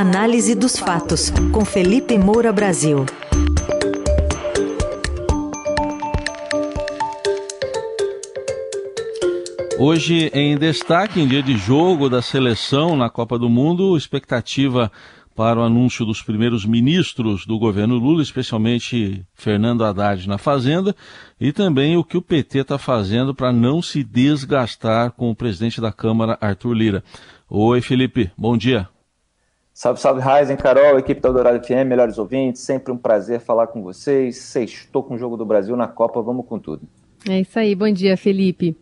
Análise dos fatos, com Felipe Moura Brasil. Hoje, em destaque, em dia de jogo da seleção na Copa do Mundo, expectativa para o anúncio dos primeiros ministros do governo Lula, especialmente Fernando Haddad na Fazenda, e também o que o PT está fazendo para não se desgastar com o presidente da Câmara, Arthur Lira. Oi, Felipe, bom dia. Salve, salve, Raizen, Carol, equipe da Dourado FM, melhores ouvintes, sempre um prazer falar com vocês. Sextou com o Jogo do Brasil na Copa, vamos com tudo. É isso aí, bom dia, Felipe.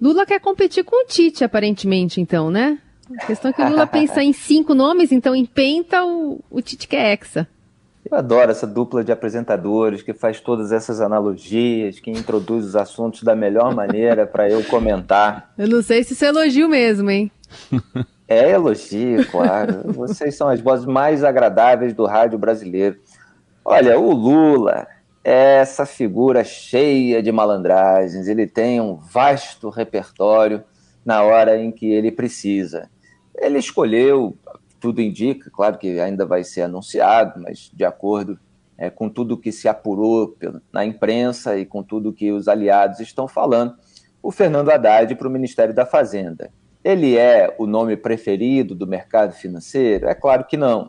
Lula quer competir com o Tite, aparentemente, então, né? A questão é que o Lula pensa em cinco nomes, então em penta o, o Tite quer hexa. Eu adoro essa dupla de apresentadores que faz todas essas analogias, que introduz os assuntos da melhor maneira para eu comentar. Eu não sei se isso é elogio mesmo, hein? É elogio, claro. Vocês são as vozes mais agradáveis do rádio brasileiro. Olha, o Lula é essa figura cheia de malandragens, ele tem um vasto repertório na hora em que ele precisa. Ele escolheu, tudo indica, claro que ainda vai ser anunciado, mas de acordo é, com tudo que se apurou na imprensa e com tudo que os aliados estão falando, o Fernando Haddad para o Ministério da Fazenda. Ele é o nome preferido do mercado financeiro? É claro que não.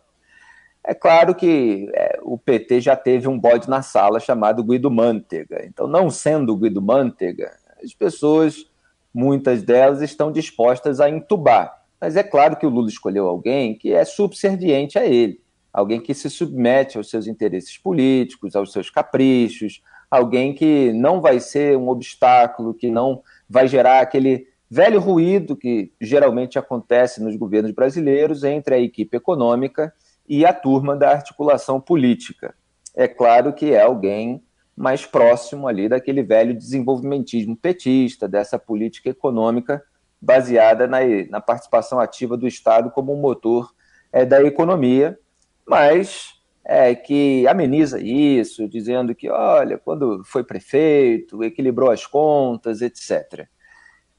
É claro que é, o PT já teve um bode na sala chamado Guido Mantega. Então, não sendo Guido Mantega, as pessoas, muitas delas, estão dispostas a entubar. Mas é claro que o Lula escolheu alguém que é subserviente a ele, alguém que se submete aos seus interesses políticos, aos seus caprichos, alguém que não vai ser um obstáculo, que não vai gerar aquele velho ruído que geralmente acontece nos governos brasileiros entre a equipe econômica e a turma da articulação política. É claro que é alguém mais próximo ali daquele velho desenvolvimentismo petista, dessa política econômica baseada na, na participação ativa do Estado como motor é, da economia, mas é, que ameniza isso, dizendo que, olha, quando foi prefeito, equilibrou as contas, etc.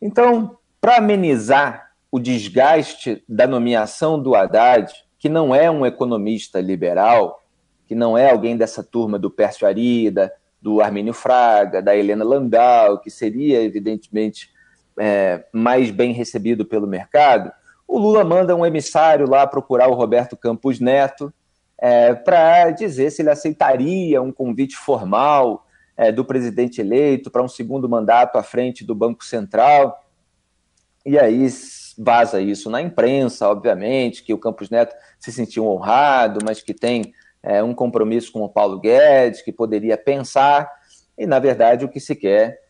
Então, para amenizar o desgaste da nomeação do Haddad, que não é um economista liberal, que não é alguém dessa turma do Pércio Arida, do Armínio Fraga, da Helena Landau, que seria, evidentemente, é, mais bem recebido pelo mercado, o Lula manda um emissário lá procurar o Roberto Campos Neto é, para dizer se ele aceitaria um convite formal é, do presidente eleito para um segundo mandato à frente do Banco Central. E aí vaza isso na imprensa, obviamente, que o Campos Neto se sentiu honrado, mas que tem é, um compromisso com o Paulo Guedes, que poderia pensar. E, na verdade, o que se quer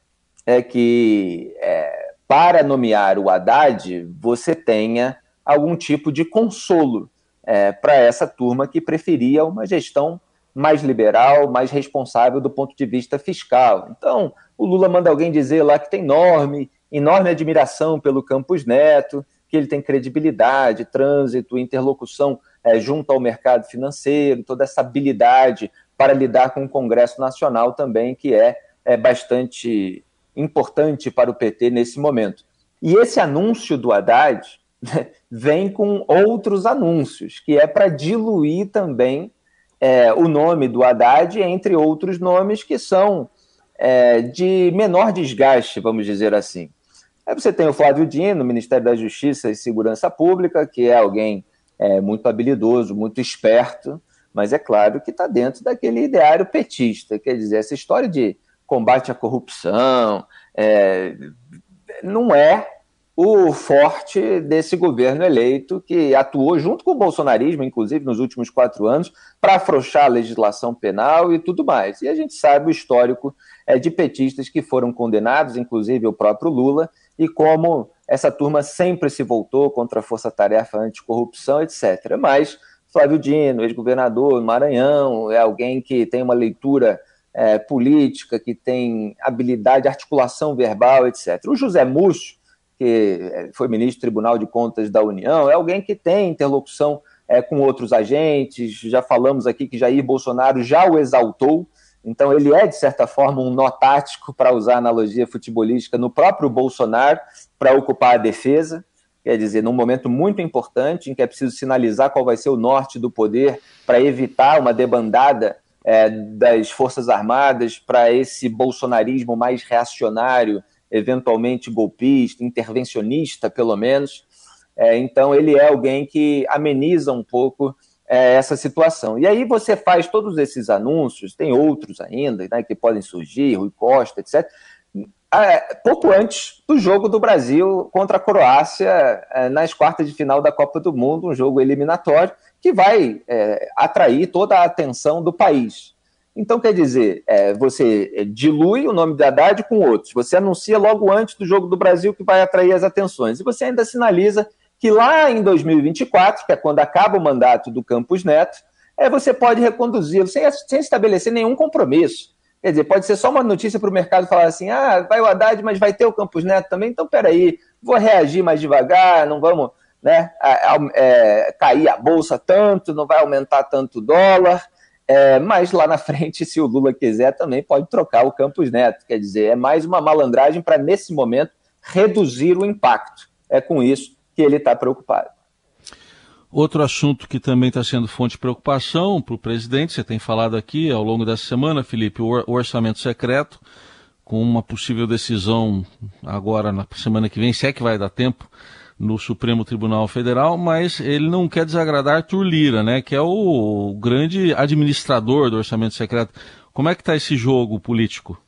é que é, para nomear o Haddad, você tenha algum tipo de consolo é, para essa turma que preferia uma gestão mais liberal, mais responsável do ponto de vista fiscal. Então, o Lula manda alguém dizer lá que tem enorme, enorme admiração pelo Campos Neto, que ele tem credibilidade, trânsito, interlocução é, junto ao mercado financeiro, toda essa habilidade para lidar com o Congresso Nacional também, que é, é bastante importante para o PT nesse momento. E esse anúncio do Haddad vem com outros anúncios, que é para diluir também é, o nome do Haddad entre outros nomes que são é, de menor desgaste, vamos dizer assim. Aí você tem o Flávio Dino, no Ministério da Justiça e Segurança Pública, que é alguém é, muito habilidoso, muito esperto, mas é claro que está dentro daquele ideário petista, quer dizer, essa história de combate à corrupção, é, não é o forte desse governo eleito que atuou junto com o bolsonarismo, inclusive nos últimos quatro anos, para afrouxar a legislação penal e tudo mais. E a gente sabe o histórico é, de petistas que foram condenados, inclusive o próprio Lula, e como essa turma sempre se voltou contra a força-tarefa anticorrupção, etc. Mas Flávio Dino, ex-governador do Maranhão, é alguém que tem uma leitura é, política, que tem habilidade, articulação verbal, etc. O José Múcio, que é, foi ministro do Tribunal de Contas da União, é alguém que tem interlocução é, com outros agentes. Já falamos aqui que Jair Bolsonaro já o exaltou, então ele é, de certa forma, um nó tático, para usar a analogia futebolística, no próprio Bolsonaro, para ocupar a defesa. quer dizer, num momento muito importante em que é preciso sinalizar qual vai ser o norte do poder para evitar uma debandada é, das Forças Armadas para esse bolsonarismo mais reacionário, eventualmente golpista, intervencionista, pelo menos. É, então, ele é alguém que ameniza um pouco é, essa situação. E aí você faz todos esses anúncios, tem outros ainda né, que podem surgir, Rui Costa, etc., é, pouco antes do jogo do Brasil contra a Croácia é, nas quartas de final da Copa do Mundo, um jogo eliminatório que vai é, atrair toda a atenção do país. Então, quer dizer, é, você dilui o nome da Haddad com outros, você anuncia logo antes do jogo do Brasil que vai atrair as atenções, e você ainda sinaliza que lá em 2024, que é quando acaba o mandato do Campos Neto, é, você pode reconduzi-lo sem, sem estabelecer nenhum compromisso. Quer dizer, pode ser só uma notícia para o mercado falar assim: ah, vai o Haddad, mas vai ter o Campos Neto também, então peraí, vou reagir mais devagar, não vamos né, é, cair a bolsa tanto, não vai aumentar tanto o dólar. É, mas lá na frente, se o Lula quiser, também pode trocar o Campos Neto. Quer dizer, é mais uma malandragem para, nesse momento, reduzir o impacto. É com isso que ele está preocupado. Outro assunto que também está sendo fonte de preocupação para o presidente, você tem falado aqui ao longo dessa semana, Felipe, o orçamento secreto, com uma possível decisão agora na semana que vem, se é que vai dar tempo, no Supremo Tribunal Federal, mas ele não quer desagradar Arthur Lira, né, que é o grande administrador do orçamento secreto. Como é que está esse jogo político?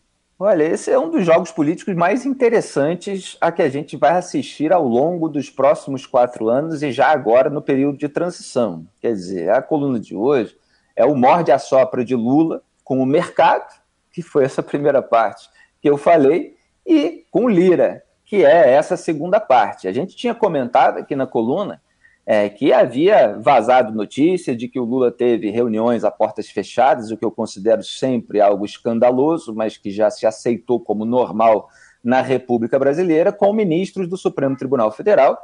Olha, esse é um dos jogos políticos mais interessantes a que a gente vai assistir ao longo dos próximos quatro anos e já agora no período de transição. Quer dizer, a coluna de hoje é o morde a sopra de Lula com o mercado, que foi essa primeira parte que eu falei, e com Lira, que é essa segunda parte. A gente tinha comentado aqui na coluna é, que havia vazado notícia de que o Lula teve reuniões a portas fechadas, o que eu considero sempre algo escandaloso, mas que já se aceitou como normal na República Brasileira, com ministros do Supremo Tribunal Federal,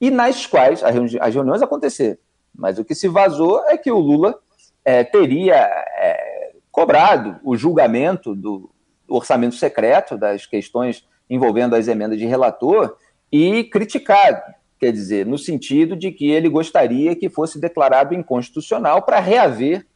e nas quais as reuniões aconteceram. Mas o que se vazou é que o Lula é, teria é, cobrado o julgamento do orçamento secreto, das questões envolvendo as emendas de relator, e criticado quer dizer, no sentido de que ele gostaria que fosse declarado inconstitucional para reaver,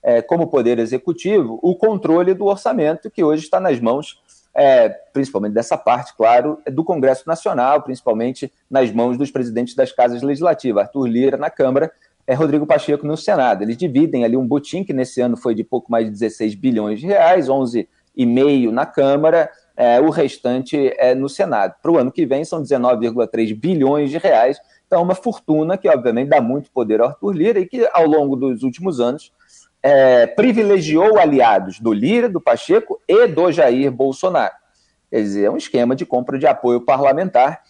é, como Poder Executivo, o controle do orçamento que hoje está nas mãos, é, principalmente dessa parte, claro, do Congresso Nacional, principalmente nas mãos dos presidentes das casas legislativas, Arthur Lira na Câmara, é, Rodrigo Pacheco no Senado. Eles dividem ali um butim que nesse ano foi de pouco mais de 16 bilhões de reais, 11,5 na Câmara, é, o restante é no Senado. Para o ano que vem são 19,3 bilhões de reais, então é uma fortuna que obviamente dá muito poder ao Arthur Lira e que ao longo dos últimos anos é, privilegiou aliados do Lira, do Pacheco e do Jair Bolsonaro. Quer dizer, é um esquema de compra de apoio parlamentar.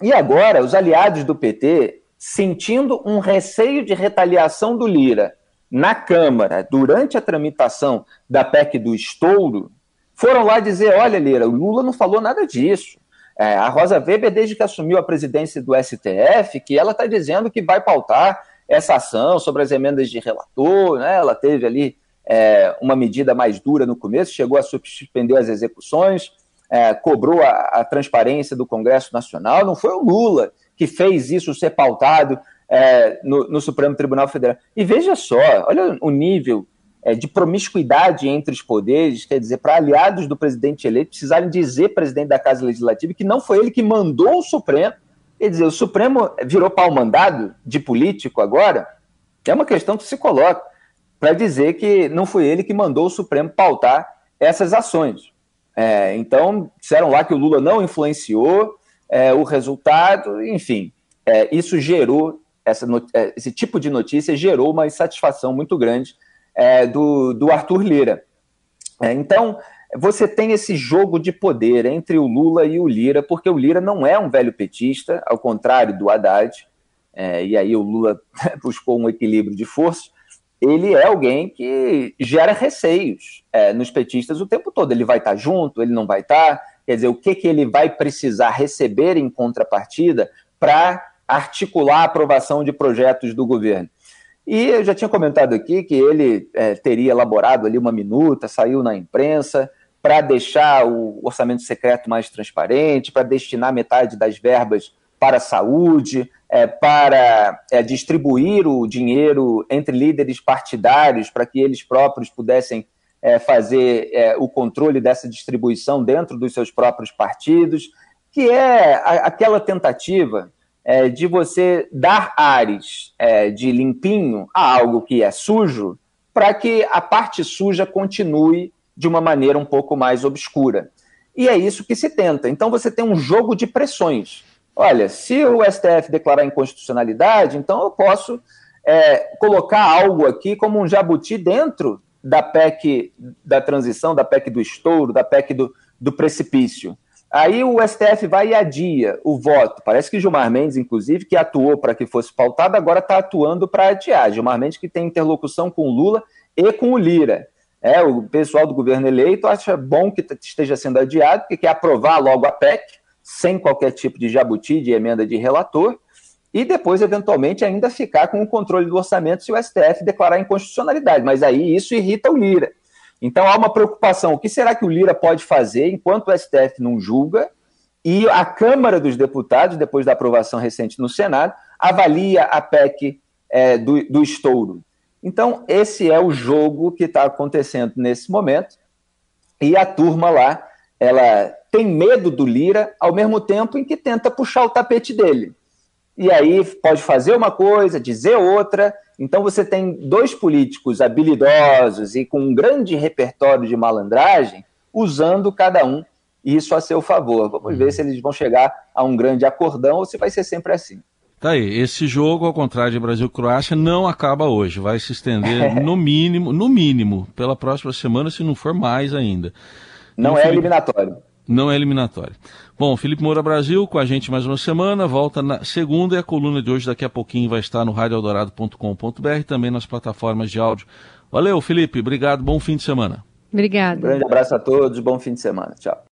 E agora, os aliados do PT, sentindo um receio de retaliação do Lira na Câmara durante a tramitação da PEC do estouro, foram lá dizer: olha, Lira, o Lula não falou nada disso. É, a Rosa Weber, desde que assumiu a presidência do STF, que ela está dizendo que vai pautar essa ação sobre as emendas de relator, né? ela teve ali é, uma medida mais dura no começo, chegou a suspender as execuções, é, cobrou a, a, transparência do Congresso Nacional, não foi o Lula que fez isso ser pautado é, no, no Supremo Tribunal Federal. E veja só, olha o nível é, de promiscuidade entre os poderes, quer dizer, para aliados do presidente eleito precisarem dizer presidente da Casa Legislativa que não foi ele que mandou o Supremo. Quer dizer, o Supremo virou pau mandado de político agora? É uma questão que se coloca para dizer que não foi ele que mandou o Supremo pautar essas ações. É, então, disseram lá que o Lula não influenciou é, o resultado, enfim, é, isso gerou, essa, é, esse tipo de notícia gerou uma insatisfação muito grande é, do, do Arthur Lira. É, então, você tem esse jogo de poder entre o Lula e o Lira, porque o Lira não é um velho petista, ao contrário do Haddad, é, e aí o Lula buscou um equilíbrio de força. Ele é alguém que gera receios é, nos petistas o tempo todo. Ele vai estar junto, ele não vai estar. Quer dizer, o que, que ele vai precisar receber em contrapartida para articular a aprovação de projetos do governo? E eu já tinha comentado aqui que ele é, teria elaborado ali uma minuta, saiu na imprensa, para deixar o orçamento secreto mais transparente, para destinar metade das verbas para a saúde, é, para é, distribuir o dinheiro entre líderes partidários para que eles próprios pudessem é, fazer é, o controle dessa distribuição dentro dos seus próprios partidos, que é a, aquela tentativa é, de você dar ares é, de limpinho a algo que é sujo, para que a parte suja continue de uma maneira um pouco mais obscura. E é isso que se tenta. Então você tem um jogo de pressões. Olha, se o STF declarar inconstitucionalidade, então eu posso é, colocar algo aqui como um jabuti dentro da PEC da transição, da PEC do estouro, da PEC do, do precipício. Aí o STF vai e adia o voto. Parece que Gilmar Mendes, inclusive, que atuou para que fosse pautado, agora está atuando para adiar. Gilmar Mendes que tem interlocução com o Lula e com o Lira. É, o pessoal do governo eleito acha bom que esteja sendo adiado, porque quer aprovar logo a PEC, sem qualquer tipo de jabuti, de emenda de relator, e depois, eventualmente, ainda ficar com o controle do orçamento se o STF declarar inconstitucionalidade. Mas aí isso irrita o Lira. Então há uma preocupação: o que será que o Lira pode fazer enquanto o STF não julga e a Câmara dos Deputados, depois da aprovação recente no Senado, avalia a PEC é, do, do estouro? Então, esse é o jogo que está acontecendo nesse momento. E a turma lá, ela tem medo do Lira, ao mesmo tempo em que tenta puxar o tapete dele. E aí pode fazer uma coisa, dizer outra, então você tem dois políticos habilidosos e com um grande repertório de malandragem, usando cada um isso a seu favor. Vamos uhum. ver se eles vão chegar a um grande acordão ou se vai ser sempre assim. Tá aí, esse jogo, ao contrário de Brasil-Croácia, não acaba hoje. Vai se estender no mínimo, no mínimo, pela próxima semana, se não for mais ainda. Não é eliminatório. Não é eliminatório. Bom, Felipe Moura Brasil com a gente mais uma semana, volta na segunda e a coluna de hoje daqui a pouquinho vai estar no radioeldorado.com.br também nas plataformas de áudio. Valeu, Felipe, obrigado, bom fim de semana. Obrigado. Um grande abraço a todos, bom fim de semana. Tchau.